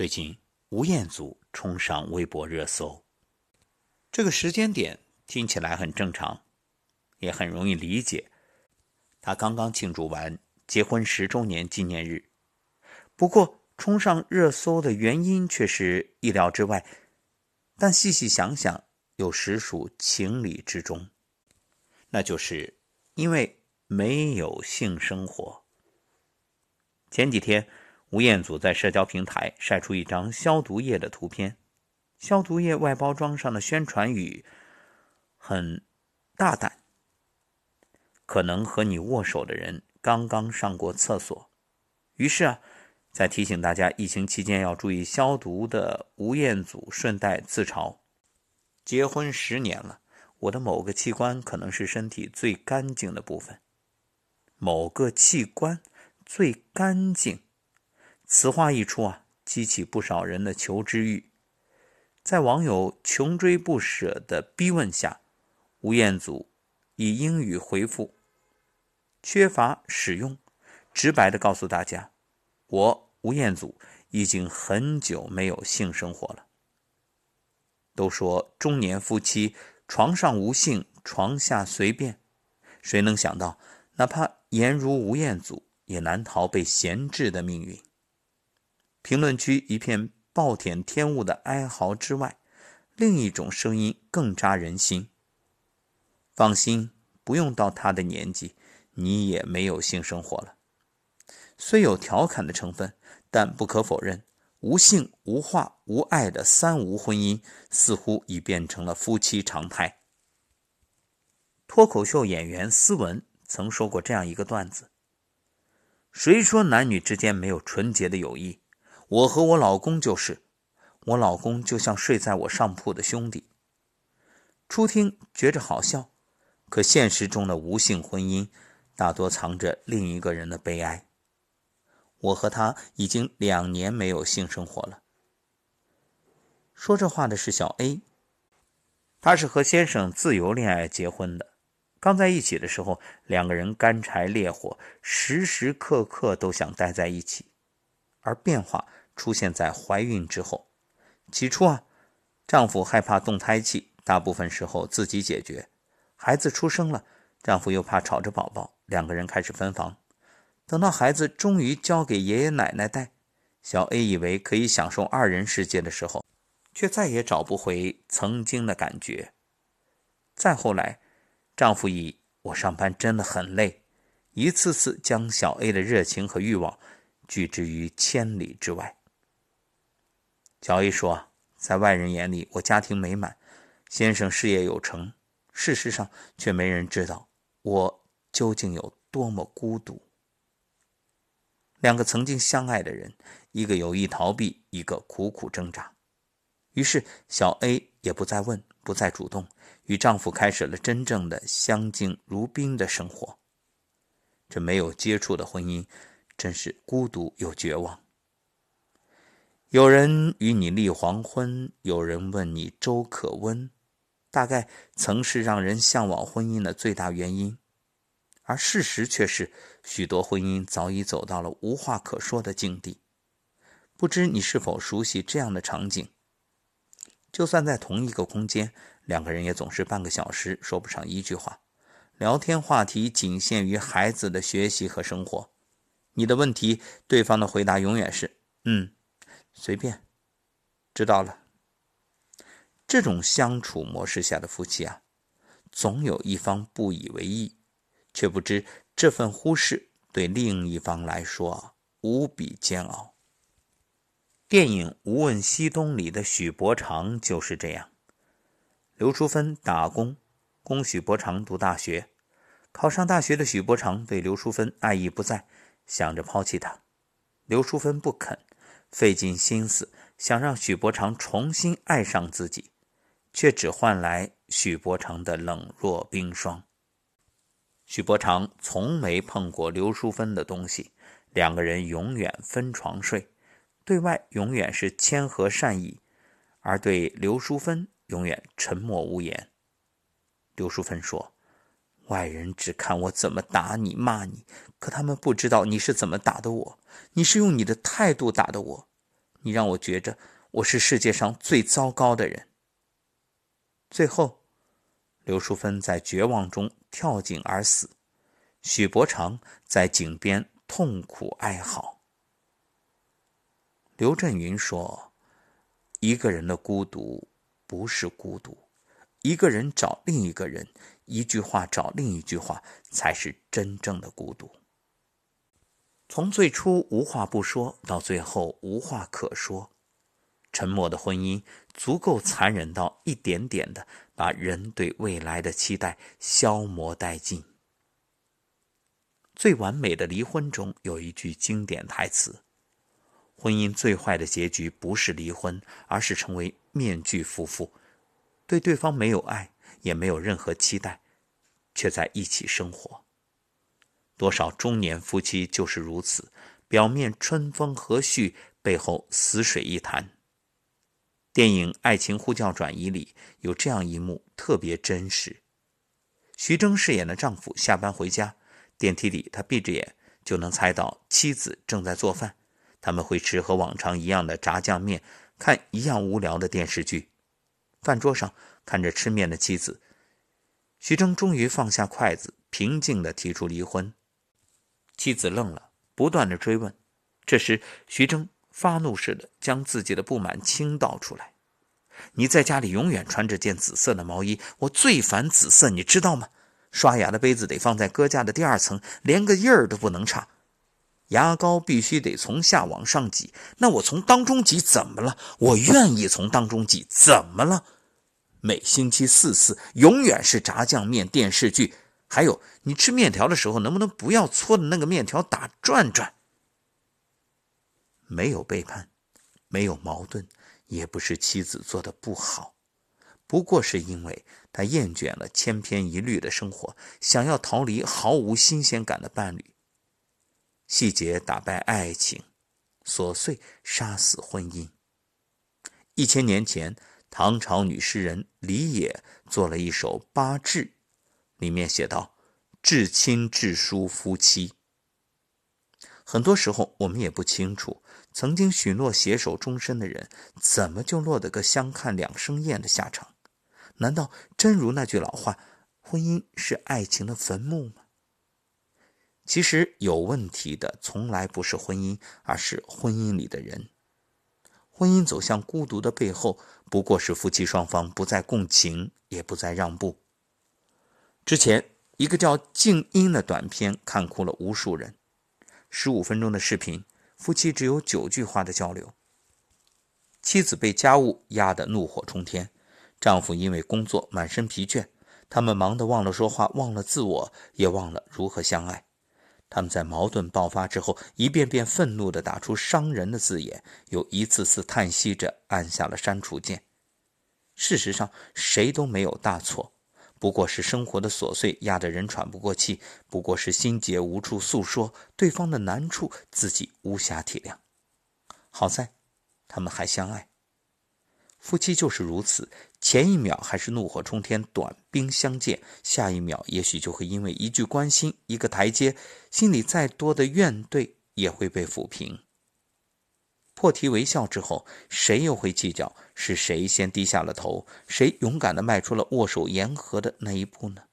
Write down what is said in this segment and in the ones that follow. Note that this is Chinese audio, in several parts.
最近吴彦祖冲上微博热搜，这个时间点听起来很正常，也很容易理解。他刚刚庆祝完结婚十周年纪念日，不过冲上热搜的原因却是意料之外，但细细想想又实属情理之中，那就是因为没有性生活。前几天，吴彦祖在社交平台晒出一张消毒液的图片，消毒液外包装上的宣传语很大胆。可能和你握手的人刚刚上过厕所，于是啊，在提醒大家疫情期间要注意消毒的吴彦祖顺带自嘲：结婚十年了，我的某个器官可能是身体最干净的部分。某个器官最干净，此话一出啊，激起不少人的求知欲。在网友穷追不舍的逼问下，吴彦祖以英语回复。缺乏使用，直白的告诉大家，我吴彦祖已经很久没有性生活了。都说中年夫妻床上无性，床下随便，谁能想到，哪怕颜如吴彦祖，也难逃被闲置的命运。评论区一片暴殄天物的哀嚎之外，另一种声音更扎人心。放心，不用到他的年纪。你也没有性生活了，虽有调侃的成分，但不可否认，无性、无话、无爱的三无婚姻似乎已变成了夫妻常态。脱口秀演员斯文曾说过这样一个段子：“谁说男女之间没有纯洁的友谊？我和我老公就是，我老公就像睡在我上铺的兄弟。”初听觉着好笑，可现实中的无性婚姻。大多藏着另一个人的悲哀。我和他已经两年没有性生活了。说这话的是小 A，他是和先生自由恋爱结婚的。刚在一起的时候，两个人干柴烈火，时时刻刻都想待在一起。而变化出现在怀孕之后。起初啊，丈夫害怕动胎气，大部分时候自己解决。孩子出生了。丈夫又怕吵着宝宝，两个人开始分房。等到孩子终于交给爷爷奶奶带，小 A 以为可以享受二人世界的时候，却再也找不回曾经的感觉。再后来，丈夫以“我上班真的很累”，一次次将小 A 的热情和欲望拒之于千里之外。小 A 说：“在外人眼里，我家庭美满，先生事业有成，事实上却没人知道。”我究竟有多么孤独？两个曾经相爱的人，一个有意逃避，一个苦苦挣扎。于是，小 A 也不再问，不再主动，与丈夫开始了真正的相敬如宾的生活。这没有接触的婚姻，真是孤独又绝望。有人与你立黄昏，有人问你粥可温。大概曾是让人向往婚姻的最大原因，而事实却是，许多婚姻早已走到了无话可说的境地。不知你是否熟悉这样的场景？就算在同一个空间，两个人也总是半个小时说不上一句话，聊天话题仅限于孩子的学习和生活。你的问题，对方的回答永远是“嗯，随便，知道了。”这种相处模式下的夫妻啊，总有一方不以为意，却不知这份忽视对另一方来说啊无比煎熬。电影《无问西东》里的许伯常就是这样。刘淑芬打工，供许伯常读大学。考上大学的许伯常对刘淑芬爱意不在，想着抛弃她。刘淑芬不肯，费尽心思想让许伯常重新爱上自己。却只换来许伯常的冷若冰霜。许伯常从没碰过刘淑芬的东西，两个人永远分床睡，对外永远是谦和善意，而对刘淑芬永远沉默无言。刘淑芬说：“外人只看我怎么打你、骂你，可他们不知道你是怎么打的我。你是用你的态度打的我，你让我觉着我是世界上最糟糕的人。最后，刘淑芬在绝望中跳井而死，许伯常在井边痛苦哀嚎。刘震云说：“一个人的孤独不是孤独，一个人找另一个人，一句话找另一句话，才是真正的孤独。”从最初无话不说，到最后无话可说，沉默的婚姻足够残忍到一点点的把人对未来的期待消磨殆尽。最完美的离婚中有一句经典台词：“婚姻最坏的结局不是离婚，而是成为面具夫妇，对对方没有爱，也没有任何期待，却在一起生活。”多少中年夫妻就是如此，表面春风和煦，背后死水一潭。电影《爱情呼叫转移》里有这样一幕特别真实：徐峥饰演的丈夫下班回家，电梯里他闭着眼就能猜到妻子正在做饭，他们会吃和往常一样的炸酱面，看一样无聊的电视剧。饭桌上看着吃面的妻子，徐峥终于放下筷子，平静地提出离婚。妻子愣了，不断的追问。这时，徐峥发怒似的将自己的不满倾倒出来：“你在家里永远穿着件紫色的毛衣，我最烦紫色，你知道吗？刷牙的杯子得放在搁架的第二层，连个印儿都不能差。牙膏必须得从下往上挤，那我从当中挤怎么了？我愿意从当中挤，怎么了？每星期四次，永远是炸酱面、电视剧。”还有，你吃面条的时候，能不能不要搓的那个面条打转转？没有背叛，没有矛盾，也不是妻子做的不好，不过是因为他厌倦了千篇一律的生活，想要逃离毫无新鲜感的伴侣。细节打败爱情，琐碎杀死婚姻。一千年前，唐朝女诗人李野做了一首《八志》。里面写道：“至亲至疏夫妻。”很多时候，我们也不清楚，曾经许诺携手终身的人，怎么就落得个相看两生厌的下场？难道真如那句老话，婚姻是爱情的坟墓吗？其实，有问题的从来不是婚姻，而是婚姻里的人。婚姻走向孤独的背后，不过是夫妻双方不再共情，也不再让步。之前一个叫《静音》的短片看哭了无数人。十五分钟的视频，夫妻只有九句话的交流。妻子被家务压得怒火冲天，丈夫因为工作满身疲倦，他们忙得忘了说话，忘了自我，也忘了如何相爱。他们在矛盾爆发之后，一遍遍愤怒地打出伤人的字眼，又一次次叹息着按下了删除键。事实上，谁都没有大错。不过是生活的琐碎压得人喘不过气，不过是心结无处诉说，对方的难处自己无暇体谅。好在，他们还相爱。夫妻就是如此，前一秒还是怒火冲天、短兵相见，下一秒也许就会因为一句关心、一个台阶，心里再多的怨怼也会被抚平。破涕为笑之后，谁又会计较是谁先低下了头，谁勇敢的迈出了握手言和的那一步呢？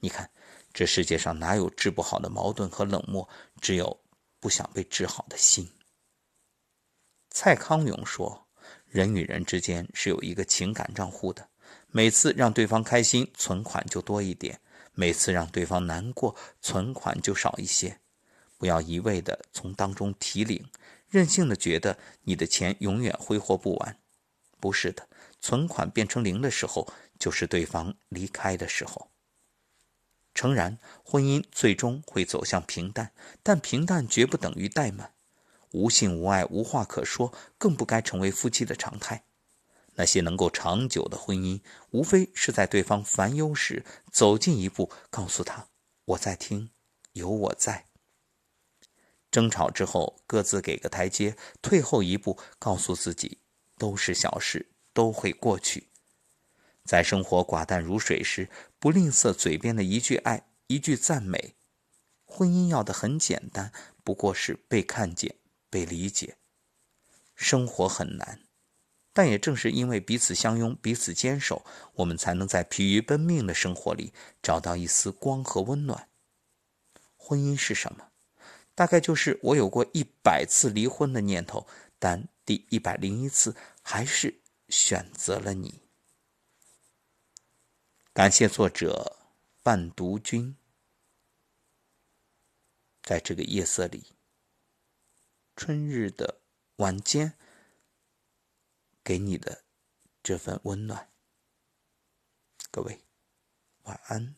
你看，这世界上哪有治不好的矛盾和冷漠，只有不想被治好的心。蔡康永说：“人与人之间是有一个情感账户的，每次让对方开心，存款就多一点；每次让对方难过，存款就少一些。不要一味的从当中提领。”任性的觉得你的钱永远挥霍不完，不是的，存款变成零的时候，就是对方离开的时候。诚然，婚姻最终会走向平淡，但平淡绝不等于怠慢。无性无爱无话可说，更不该成为夫妻的常态。那些能够长久的婚姻，无非是在对方烦忧时走近一步，告诉他：“我在听，有我在。”争吵之后，各自给个台阶，退后一步，告诉自己都是小事，都会过去。在生活寡淡如水时，不吝啬嘴边的一句爱，一句赞美。婚姻要的很简单，不过是被看见、被理解。生活很难，但也正是因为彼此相拥、彼此坚守，我们才能在疲于奔命的生活里找到一丝光和温暖。婚姻是什么？大概就是我有过一百次离婚的念头，但第一百零一次还是选择了你。感谢作者伴读君，在这个夜色里，春日的晚间，给你的这份温暖。各位，晚安。